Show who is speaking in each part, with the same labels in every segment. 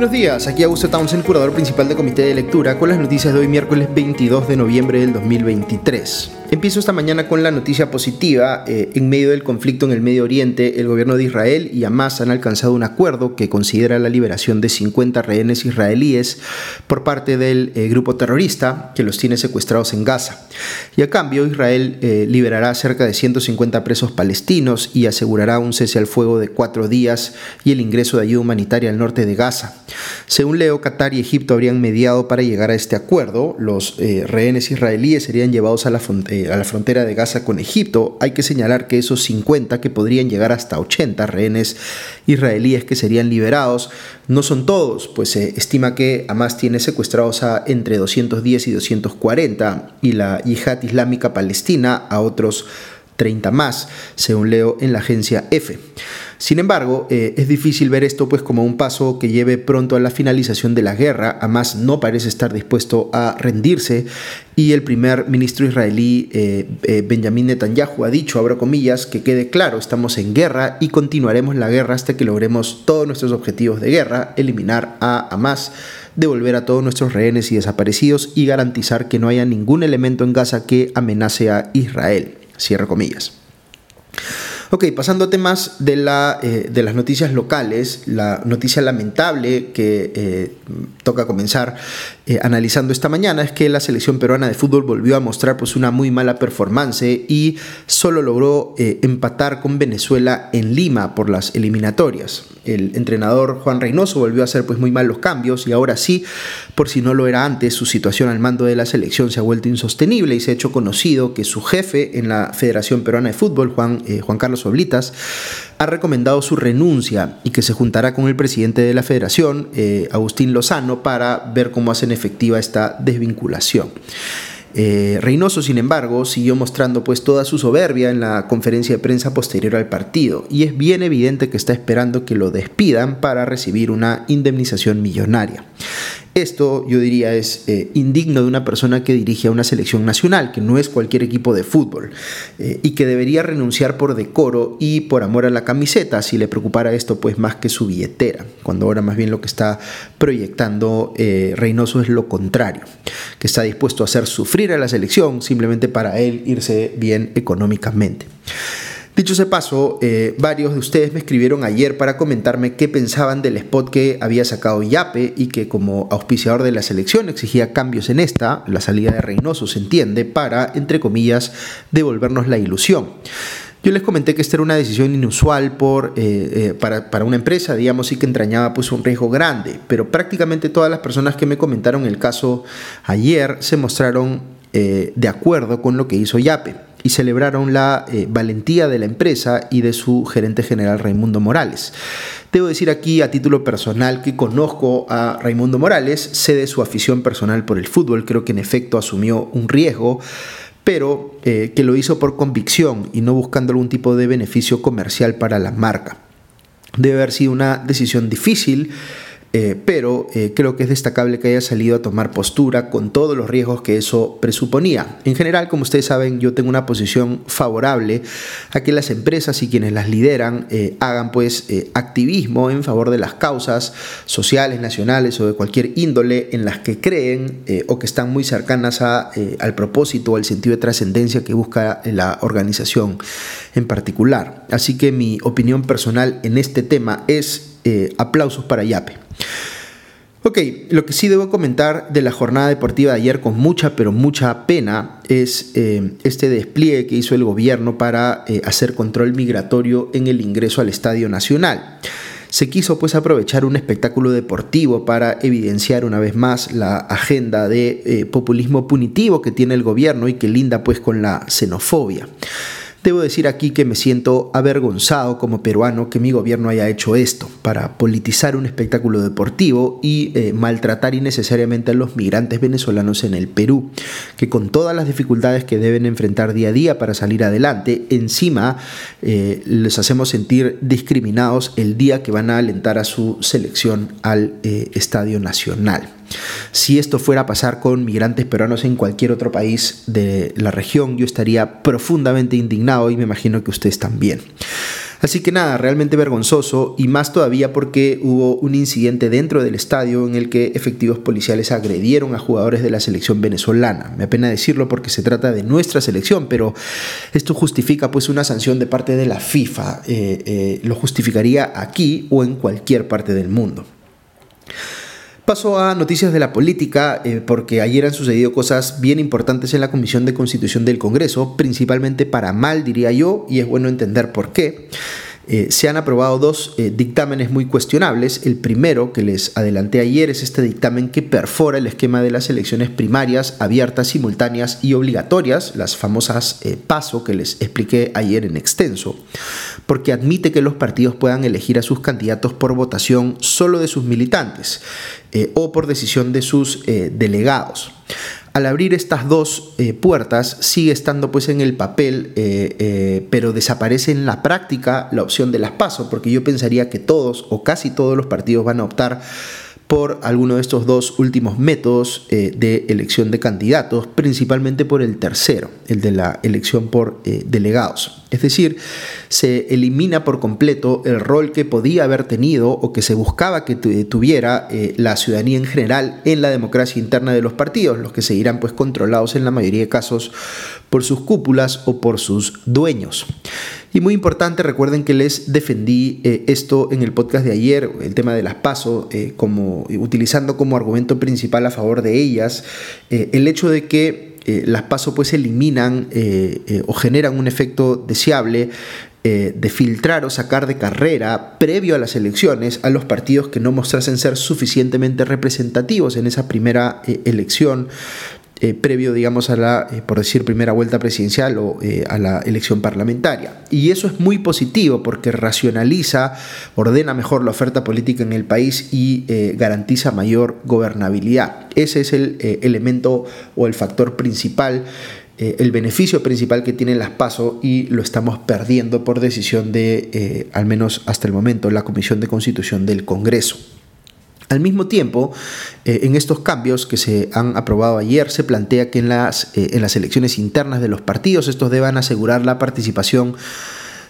Speaker 1: Buenos días, aquí Augusto Townsend, curador principal del Comité de Lectura, con las noticias de hoy miércoles 22 de noviembre del 2023. Empiezo esta mañana con la noticia positiva. Eh, en medio del conflicto en el Medio Oriente, el gobierno de Israel y Hamas han alcanzado un acuerdo que considera la liberación de 50 rehenes israelíes por parte del eh, grupo terrorista que los tiene secuestrados en Gaza. Y a cambio, Israel eh, liberará cerca de 150 presos palestinos y asegurará un cese al fuego de cuatro días y el ingreso de ayuda humanitaria al norte de Gaza. Según Leo, Qatar y Egipto habrían mediado para llegar a este acuerdo. Los rehenes israelíes serían llevados a la frontera a la frontera de Gaza con Egipto, hay que señalar que esos 50, que podrían llegar hasta 80 rehenes israelíes que serían liberados, no son todos, pues se estima que Hamas tiene secuestrados a entre 210 y 240 y la yihad islámica palestina a otros 30 más, según leo en la agencia EFE. Sin embargo, eh, es difícil ver esto pues como un paso que lleve pronto a la finalización de la guerra. Hamas no parece estar dispuesto a rendirse y el primer ministro israelí eh, eh, Benjamin Netanyahu ha dicho, abro comillas, que quede claro, estamos en guerra y continuaremos la guerra hasta que logremos todos nuestros objetivos de guerra, eliminar a Hamas devolver a todos nuestros rehenes y desaparecidos y garantizar que no haya ningún elemento en Gaza que amenace a Israel. Cierro comillas. Ok, pasando a temas de, la, eh, de las noticias locales, la noticia lamentable que eh, toca comenzar eh, analizando esta mañana es que la selección peruana de fútbol volvió a mostrar pues, una muy mala performance y solo logró empatar con Venezuela en Lima por las eliminatorias. El entrenador Juan Reynoso volvió a hacer pues, muy malos cambios y ahora sí, por si no lo era antes, su situación al mando de la selección se ha vuelto insostenible y se ha hecho conocido que su jefe en la Federación Peruana de Fútbol, Juan, Juan Carlos Oblitas, ha recomendado su renuncia y que se juntará con el presidente de la federación, eh, Agustín Lozano, para ver cómo hacen efectiva esta desvinculación. Eh, Reynoso, sin embargo, siguió mostrando pues toda su soberbia en la conferencia de prensa posterior al partido y es bien evidente que está esperando que lo despidan para recibir una indemnización millonaria. Esto, yo diría, es eh, indigno de una persona que dirige a una selección nacional, que no es cualquier equipo de fútbol, eh, y que debería renunciar por decoro y por amor a la camiseta, si le preocupara esto, pues más que su billetera, cuando ahora más bien lo que está proyectando eh, Reynoso es lo contrario, que está dispuesto a hacer sufrir a la selección simplemente para él irse bien económicamente. Dicho ese paso, eh, varios de ustedes me escribieron ayer para comentarme qué pensaban del spot que había sacado Yape y que como auspiciador de la selección exigía cambios en esta, la salida de Reynoso se entiende, para, entre comillas, devolvernos la ilusión. Yo les comenté que esta era una decisión inusual por, eh, eh, para, para, una empresa, digamos, y que entrañaba pues un riesgo grande, pero prácticamente todas las personas que me comentaron el caso ayer se mostraron de acuerdo con lo que hizo Yape y celebraron la eh, valentía de la empresa y de su gerente general Raimundo Morales. Debo decir aquí a título personal que conozco a Raimundo Morales, sé de su afición personal por el fútbol, creo que en efecto asumió un riesgo, pero eh, que lo hizo por convicción y no buscando algún tipo de beneficio comercial para la marca. Debe haber sido una decisión difícil, eh, pero eh, creo que es destacable que haya salido a tomar postura con todos los riesgos que eso presuponía. En general, como ustedes saben, yo tengo una posición favorable a que las empresas y quienes las lideran eh, hagan pues activismo en favor de las causas sociales, nacionales o de cualquier índole en las que creen o que están muy cercanas a, al propósito o al sentido de trascendencia que busca la organización en particular. Así que mi opinión personal en este tema es aplausos para Yape. Ok, lo que sí debo comentar de la jornada deportiva de ayer con mucha, pero mucha pena es eh, este despliegue que hizo el gobierno para eh, hacer control migratorio en el ingreso al Estadio Nacional. Se quiso pues aprovechar un espectáculo deportivo para evidenciar una vez más la agenda de eh, populismo punitivo que tiene el gobierno y que linda pues con la xenofobia. Debo decir aquí que me siento avergonzado como peruano que mi gobierno haya hecho esto para politizar un espectáculo deportivo y eh, maltratar innecesariamente a los migrantes venezolanos en el Perú, que con todas las dificultades que deben enfrentar día a día para salir adelante, encima eh, les hacemos sentir discriminados el día que van a alentar a su selección al eh, Estadio Nacional. Si esto fuera a pasar con migrantes peruanos en cualquier otro país de la región, yo estaría profundamente indignado y me imagino que ustedes también. Así que nada, realmente vergonzoso y más todavía porque hubo un incidente dentro del estadio en el que efectivos policiales agredieron a jugadores de la selección venezolana. Me apena decirlo porque se trata de nuestra selección, pero esto justifica pues una sanción de parte de la FIFA. Eh, eh, lo justificaría aquí o en cualquier parte del mundo. Paso a noticias de la política, eh, porque ayer han sucedido cosas bien importantes en la Comisión de Constitución del Congreso, principalmente para mal, diría yo, y es bueno entender por qué. Eh, se han aprobado dos eh, dictámenes muy cuestionables. El primero, que les adelanté ayer, es este dictamen que perfora el esquema de las elecciones primarias abiertas, simultáneas y obligatorias, las famosas PASO que les expliqué ayer en extenso, porque admite que los partidos puedan elegir a sus candidatos por votación solo de sus militantes. Eh, o por decisión de sus eh, delegados. Al abrir estas dos eh, puertas sigue estando pues en el papel, pero desaparece en la práctica la opción de las pasos, porque yo pensaría que todos o casi todos los partidos van a optar por alguno de estos dos últimos métodos eh, de elección de candidatos, principalmente por el tercero, el de la elección por eh, delegados. Es decir, se elimina por completo el rol que podía haber tenido o que se buscaba que tuviera eh, la ciudadanía en general en la democracia interna de los partidos, los que seguirán pues controlados en la mayoría de casos por sus cúpulas o por sus dueños. Y muy importante, recuerden que les defendí eh, esto en el podcast de ayer, el tema de las pasos, eh, como, utilizando como argumento principal a favor de ellas, eh, el hecho de que las pasos pues eliminan o generan un efecto deseable de filtrar o sacar de carrera previo a las elecciones a los partidos que no mostrasen ser suficientemente representativos en esa primera elección eh, previo, digamos, a la, eh, por decir, primera vuelta presidencial o eh, a la elección parlamentaria. Y eso es muy positivo porque racionaliza, ordena mejor la oferta política en el país y garantiza mayor gobernabilidad. Ese es el elemento o el factor principal el beneficio principal que tienen las PASO y lo estamos perdiendo por decisión de, al menos hasta el momento, la Comisión de Constitución del Congreso. Al mismo tiempo, eh, en estos cambios que se han aprobado ayer, se plantea que en las, eh, en las elecciones internas de los partidos estos deban asegurar la participación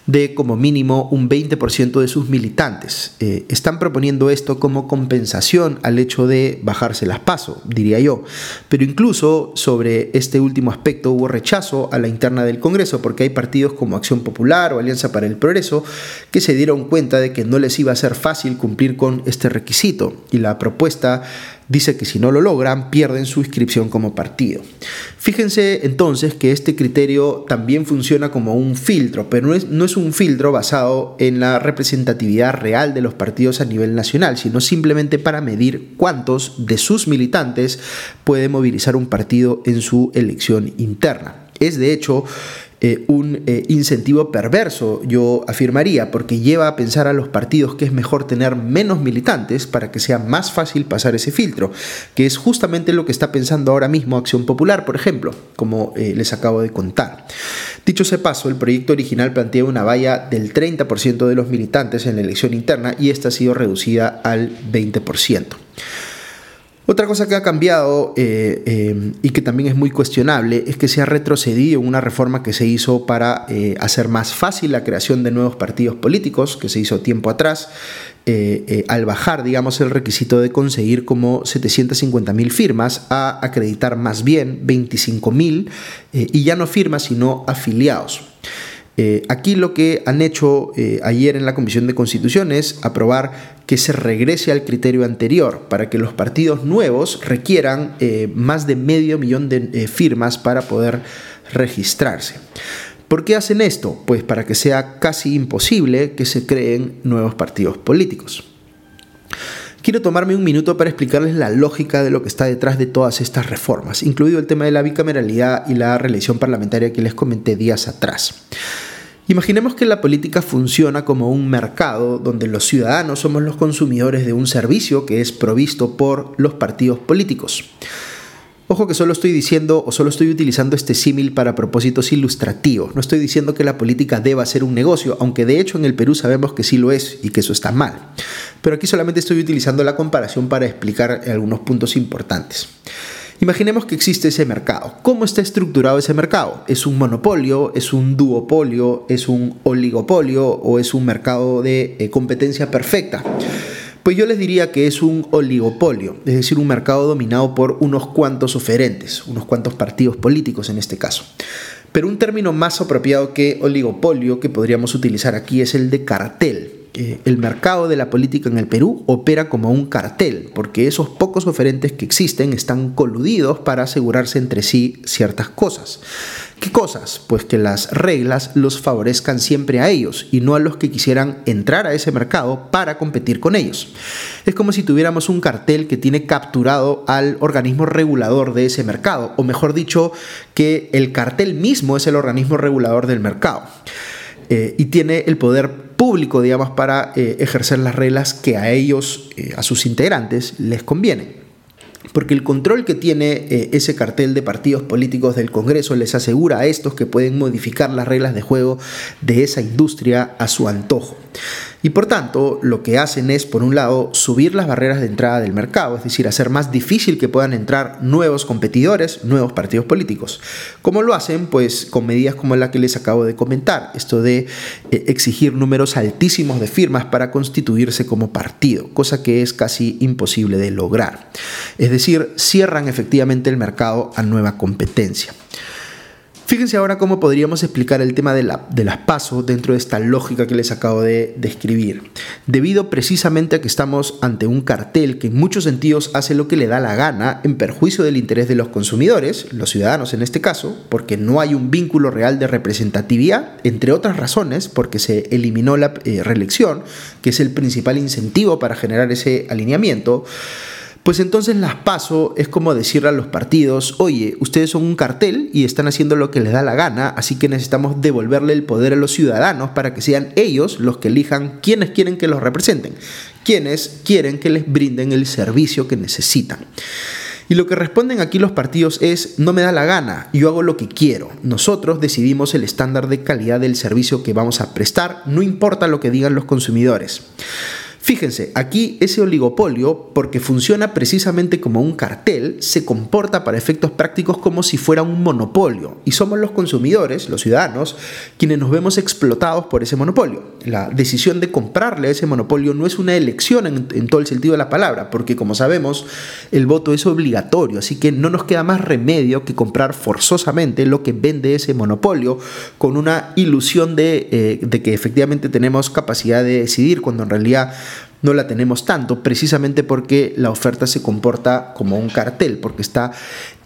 Speaker 1: de como mínimo un 20% de sus militantes. Eh, están proponiendo esto como compensación al hecho de bajarse las pasos, diría yo. Pero incluso sobre este último aspecto hubo rechazo a la interna del Congreso porque hay partidos como Acción Popular o Alianza para el Progreso que se dieron cuenta de que no les iba a ser fácil cumplir con este requisito y la propuesta dice que si no lo logran pierden su inscripción como partido. Fíjense entonces que este criterio también funciona como un filtro, pero no es, no es un filtro basado en la representatividad real de los partidos a nivel nacional, sino simplemente para medir cuántos de sus militantes puede movilizar un partido en su elección interna. Es de hecho eh, un eh, incentivo perverso, yo afirmaría, porque lleva a pensar a los partidos que es mejor tener menos militantes para que sea más fácil pasar ese filtro, que es justamente lo que está pensando ahora mismo Acción Popular, por ejemplo, como eh, les acabo de contar. Dicho ese paso, el proyecto original plantea una valla del 30% de los militantes en la elección interna y esta ha sido reducida al 20%. Otra cosa que ha cambiado eh, eh, y que también es muy cuestionable es que se ha retrocedido una reforma que se hizo para eh, hacer más fácil la creación de nuevos partidos políticos, que se hizo tiempo atrás, al bajar, digamos, el requisito de conseguir como 750 mil firmas a acreditar más bien 25 mil y ya no firmas, sino afiliados. Eh, aquí lo que han hecho eh, ayer en la Comisión de Constitución es aprobar que se regrese al criterio anterior para que los partidos nuevos requieran eh, más de medio millón de firmas para poder registrarse. ¿Por qué hacen esto? Pues para que sea casi imposible que se creen nuevos partidos políticos. Quiero tomarme un minuto para explicarles la lógica de lo que está detrás de todas estas reformas, incluido el tema de la bicameralidad y la reelección parlamentaria que les comenté días atrás. Imaginemos que la política funciona como un mercado donde los ciudadanos somos los consumidores de un servicio que es provisto por los partidos políticos. Ojo que solo estoy diciendo o solo estoy utilizando este símil para propósitos ilustrativos. No estoy diciendo que la política deba ser un negocio, aunque de hecho en el Perú sabemos que sí lo es y que eso está mal. Pero aquí solamente estoy utilizando la comparación para explicar algunos puntos importantes. Imaginemos que existe ese mercado. ¿Cómo está estructurado ese mercado? ¿Es un monopolio? ¿Es un duopolio? ¿Es un oligopolio? ¿O es un mercado de eh, competencia perfecta? Pues yo les diría que es un oligopolio, es decir, un mercado dominado por unos cuantos oferentes, unos cuantos partidos políticos en este caso. Pero un término más apropiado que oligopolio que podríamos utilizar aquí es el de cartel el mercado de la política en el Perú opera como un cartel, porque esos pocos oferentes que existen están coludidos para asegurarse entre sí ciertas cosas. ¿Qué cosas? Pues que las reglas los favorezcan siempre a ellos y no a los que quisieran entrar a ese mercado para competir con ellos. Es como si tuviéramos un cartel que tiene capturado al organismo regulador de ese mercado, o mejor dicho, que el cartel mismo es el organismo regulador del mercado. Eh, y tiene el poder público, digamos, para eh, ejercer las reglas que a ellos, eh, a sus integrantes, les convienen. Porque el control que tiene ese cartel de partidos políticos del Congreso les asegura a estos que pueden modificar las reglas de juego de esa industria a su antojo. Y por tanto, lo que hacen es, por un lado, subir las barreras de entrada del mercado, es decir, hacer más difícil que puedan entrar nuevos competidores, nuevos partidos políticos. ¿Cómo lo hacen? Pues con medidas como la que les acabo de comentar, esto de eh, exigir números altísimos de firmas para constituirse como partido, cosa que es casi imposible de lograr. Es decir, cierran efectivamente el mercado a nueva competencia. Fíjense ahora cómo podríamos explicar el tema de, la, de las pasos dentro de esta lógica que les acabo de describir. Debido precisamente a que estamos ante un cartel que en muchos sentidos hace lo que le da la gana en perjuicio del interés de los consumidores, los ciudadanos en este caso, porque no hay un vínculo real de representatividad, entre otras razones, porque se eliminó la eh, reelección, que es el principal incentivo para generar ese alineamiento pues entonces las paso es como decirle a los partidos, oye, ustedes son un cartel y están haciendo lo que les da la gana, así que necesitamos devolverle el poder a los ciudadanos para que sean ellos los que elijan quienes quieren que los representen, quienes quieren que les brinden el servicio que necesitan. Y lo que responden aquí los partidos es, no me da la gana, yo hago lo que quiero. Nosotros decidimos el estándar de calidad del servicio que vamos a prestar, no importa lo que digan los consumidores. Fíjense, aquí ese oligopolio, porque funciona precisamente como un cartel, se comporta para efectos prácticos como si fuera un monopolio. Y somos los consumidores, los ciudadanos, quienes nos vemos explotados por ese monopolio. La decisión de comprarle a ese monopolio no es una elección en, todo el sentido de la palabra, porque como sabemos, el voto es obligatorio, así que no nos queda más remedio que comprar forzosamente lo que vende ese monopolio con una ilusión de, eh, que efectivamente tenemos capacidad de decidir, cuando en realidad no la tenemos tanto, precisamente porque la oferta se comporta como un cartel, porque está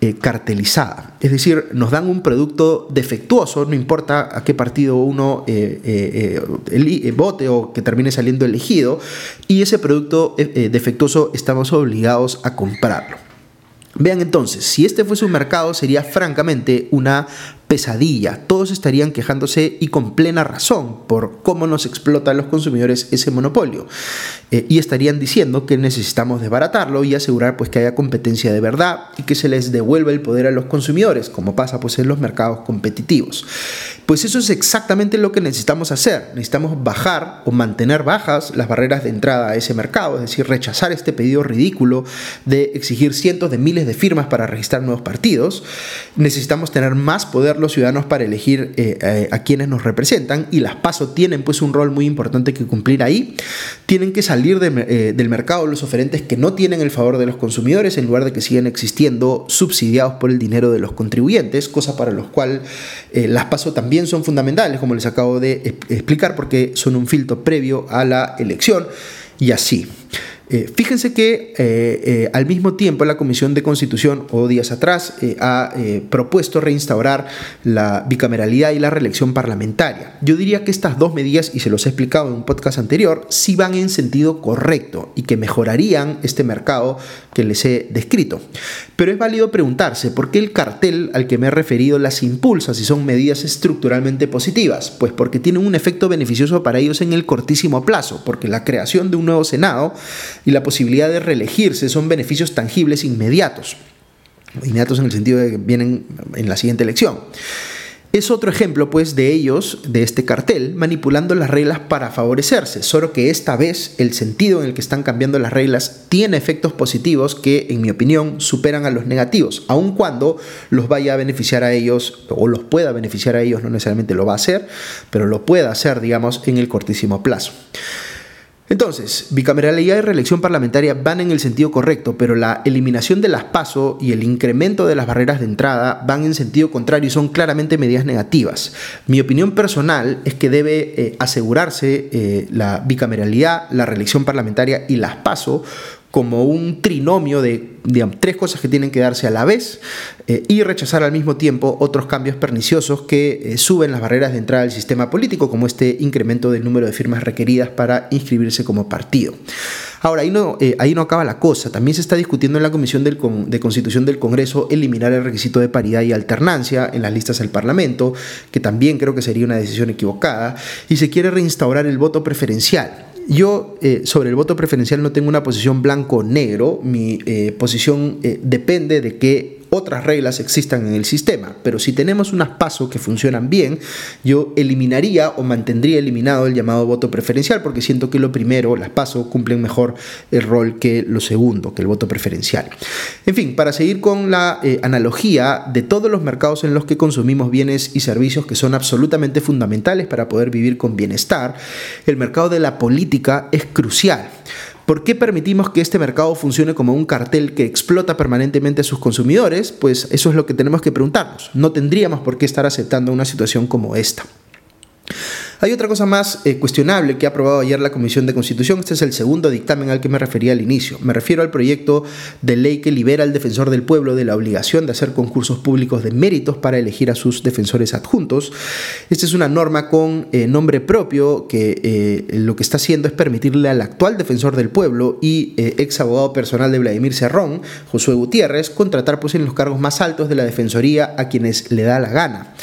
Speaker 1: eh, cartelizada. Es decir, nos dan un producto defectuoso, no importa a qué partido uno eh, eh, vote o que termine saliendo elegido, y ese producto defectuoso estamos obligados a comprarlo. Vean entonces, si este fuese un mercado sería francamente una pesadilla. Todos estarían quejándose y con plena razón por cómo nos explotan los consumidores ese monopolio. Eh, y estarían diciendo que necesitamos desbaratarlo y asegurar pues que haya competencia de verdad y que se les devuelva el poder a los consumidores, como pasa pues en los mercados competitivos. Pues eso es exactamente lo que necesitamos hacer. Necesitamos bajar o mantener bajas las barreras de entrada a ese mercado, es decir, rechazar este pedido ridículo de exigir cientos de miles de firmas para registrar nuevos partidos. Necesitamos tener más poder los ciudadanos para elegir eh, eh, a quienes nos representan y las PASO tienen pues un rol muy importante que cumplir ahí. Tienen que salir eh, del mercado los oferentes que no tienen el favor de los consumidores en lugar de que sigan existiendo subsidiados por el dinero de los contribuyentes, cosa para los cual las PASO también son fundamentales, como les acabo de explicar, porque son un filtro previo a la elección y así. Eh, fíjense que eh, eh, al mismo tiempo la Comisión de Constitución, o días atrás, ha propuesto reinstaurar la bicameralidad y la reelección parlamentaria. Yo diría que estas dos medidas, y se los he explicado en un podcast anterior, sí van en sentido correcto y que mejorarían este mercado que les he descrito. Pero es válido preguntarse por qué el cartel al que me he referido las impulsa si son medidas estructuralmente positivas. Pues porque tienen un efecto beneficioso para ellos en el cortísimo plazo, porque la creación de un nuevo Senado y la posibilidad de reelegirse son beneficios tangibles inmediatos. Inmediatos en el sentido de que vienen en la siguiente elección. Es otro ejemplo, pues, de ellos, de este cartel, manipulando las reglas para favorecerse, solo que esta vez el sentido en el que están cambiando las reglas tiene efectos positivos que, en mi opinión, superan a los negativos, aun cuando los vaya a beneficiar a ellos o los pueda beneficiar a ellos, no necesariamente lo va a hacer, pero lo pueda hacer, digamos, en el cortísimo plazo. Entonces, bicameralidad y reelección parlamentaria van en el sentido correcto, pero la eliminación de las PASO y el incremento de las barreras de entrada van en sentido contrario y son claramente medidas negativas. Mi opinión personal es que debe eh, asegurarse eh, la bicameralidad, la reelección parlamentaria y las PASO como un trinomio de tres cosas que tienen que darse a la vez eh, y rechazar al mismo tiempo otros cambios perniciosos que eh, suben las barreras de entrada al sistema político, como este incremento del número de firmas requeridas para inscribirse como partido. Ahora, ahí no, eh, ahí no acaba la cosa. También se está discutiendo en la Comisión de Constitución del Congreso eliminar el requisito de paridad y alternancia en las listas del Parlamento, que también creo que sería una decisión equivocada, y se quiere reinstaurar el voto preferencial. Yo eh, sobre el voto preferencial no tengo una posición blanco-negro, mi eh, posición eh, depende de que otras reglas existan en el sistema, pero si tenemos unas pasos que funcionan bien, yo eliminaría o mantendría eliminado el llamado voto preferencial porque siento que lo primero, las pasos, cumplen mejor el rol que lo segundo, que el voto preferencial. En fin, para seguir con la eh, analogía de todos los mercados en los que consumimos bienes y servicios que son absolutamente fundamentales para poder vivir con bienestar, el mercado de la política es crucial. ¿Por qué permitimos que este mercado funcione como un cartel que explota permanentemente a sus consumidores? Pues eso es lo que tenemos que preguntarnos. No tendríamos por qué estar aceptando una situación como esta. Hay otra cosa más eh, cuestionable que ha aprobado ayer la Comisión de Constitución. Este es el segundo dictamen al que me refería al inicio. Me refiero al proyecto de ley que libera al defensor del pueblo de la obligación de hacer concursos públicos de méritos para elegir a sus defensores adjuntos. Esta es una norma con eh, nombre propio que eh, lo que está haciendo es permitirle al actual defensor del pueblo y ex abogado personal de Vladimir Cerrón, Josué Gutiérrez, contratar pues, en los cargos más altos de la Defensoría a quienes le da la gana.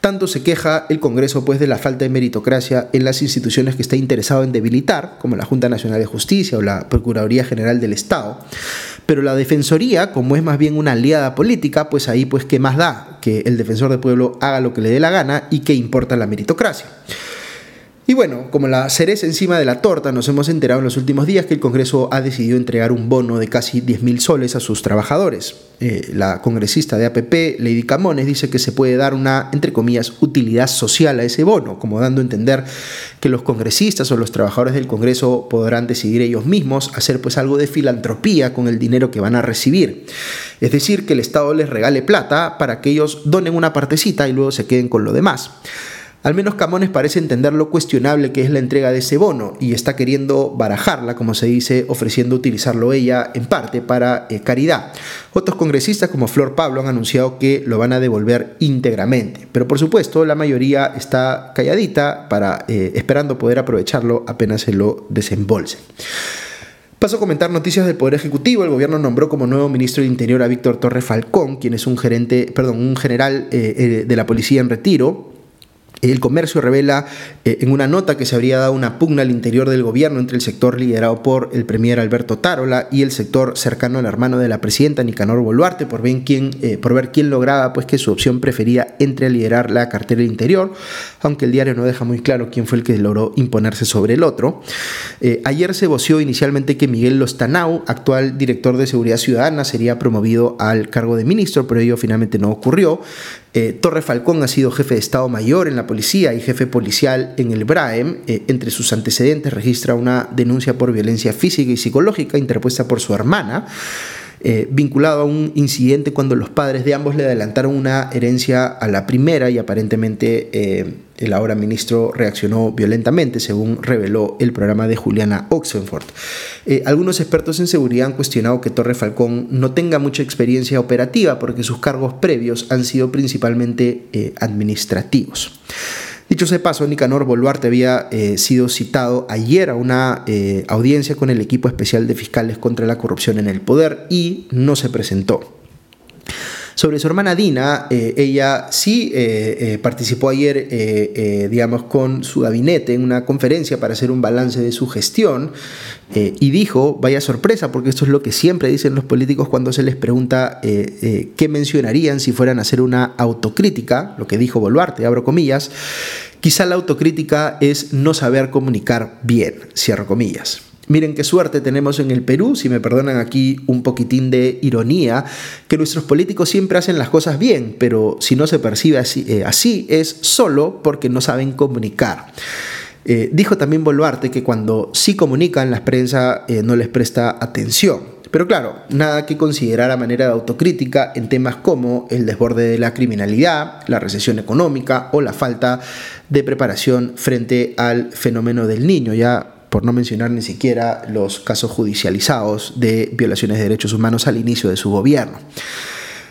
Speaker 1: Tanto se queja el Congreso pues de la falta de meritocracia en las instituciones que está interesado en debilitar, como la Junta Nacional de Justicia o la Procuraduría General del Estado. Pero la Defensoría, como es más bien una aliada política, pues ahí pues qué más da que el defensor del pueblo haga lo que le dé la gana y que importa la meritocracia. Y bueno, como la cereza encima de la torta, nos hemos enterado en los últimos días que el Congreso ha decidido entregar un bono de casi 10.000 soles a sus trabajadores. Eh, la congresista de APP, Lady Camones, dice que se puede dar una, entre comillas, utilidad social a ese bono, como dando a entender que los congresistas o los trabajadores del Congreso podrán decidir ellos mismos hacer pues algo de filantropía con el dinero que van a recibir. Es decir, que el Estado les regale plata para que ellos donen una partecita y luego se queden con lo demás. Al menos Camones parece entender lo cuestionable que es la entrega de ese bono y está queriendo barajarla, como se dice, ofreciendo utilizarlo ella en parte para eh, caridad. Otros congresistas como Flor Pablo han anunciado que lo van a devolver íntegramente, pero por supuesto la mayoría está calladita para eh, esperando poder aprovecharlo apenas se lo desembolse. Paso a comentar noticias del Poder Ejecutivo. El gobierno nombró como nuevo ministro del Interior a Víctor Torre Falcón, quien es un gerente, perdón, un general eh, de la policía en retiro. El comercio revela eh, en una nota que se habría dado una pugna al interior del gobierno entre el sector liderado por el premier Alberto Tarola y el sector cercano al hermano de la presidenta Nicanor Boluarte por, quién, eh, por ver quién lograba pues, que su opción prefería entre liderar la cartera del interior, aunque el diario no deja muy claro quién fue el que logró imponerse sobre el otro. Eh, ayer se voció inicialmente que Miguel Lostanau, actual director de Seguridad Ciudadana, sería promovido al cargo de ministro, pero ello finalmente no ocurrió. Torre Falcón ha sido jefe de Estado Mayor en la policía y jefe policial en el BRAEM. Eh, entre sus antecedentes registra una denuncia por violencia física y psicológica interpuesta por su hermana. Eh, vinculado a un incidente cuando los padres de ambos le adelantaron una herencia a la primera y aparentemente eh, el ahora ministro reaccionó violentamente, según reveló el programa de Juliana Oxenford. Eh, algunos expertos en seguridad han cuestionado que Torre Falcón no tenga mucha experiencia operativa porque sus cargos previos han sido principalmente administrativos. Dicho sea paso, Nicanor Boluarte había eh, sido citado ayer a una eh, audiencia con el equipo especial de fiscales contra la corrupción en el poder y no se presentó. Sobre su hermana Dina, eh, ella sí eh, eh, participó ayer, digamos, con su gabinete en una conferencia para hacer un balance de su gestión y dijo, vaya sorpresa, porque esto es lo que siempre dicen los políticos cuando se les pregunta qué mencionarían si fueran a hacer una autocrítica, lo que dijo Boluarte, abro comillas, quizá la autocrítica es no saber comunicar bien, cierro comillas. Miren qué suerte tenemos en el Perú, si me perdonan aquí un poquitín de ironía, que nuestros políticos siempre hacen las cosas bien, pero si no se percibe así, eh, es solo porque no saben comunicar. Eh, dijo también Boluarte que cuando sí comunican, la prensa eh, no les presta atención. Pero claro, nada que considerar a manera de autocrítica en temas como el desborde de la criminalidad, la recesión económica o la falta de preparación frente al fenómeno del niño. Ya por no mencionar ni siquiera los casos judicializados de violaciones de derechos humanos al inicio de su gobierno.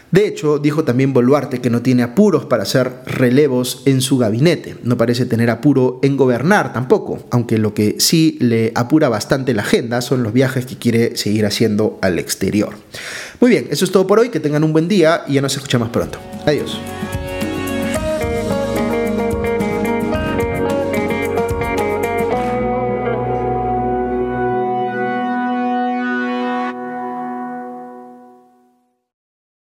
Speaker 1: De hecho, dijo también Boluarte que no tiene apuros para hacer relevos en su gabinete. No parece tener apuro en gobernar tampoco, aunque lo que sí le apura bastante la agenda son los viajes que quiere seguir haciendo al exterior. Muy bien, eso es todo por hoy, que tengan un buen día y ya nos escuchamos pronto. Adiós.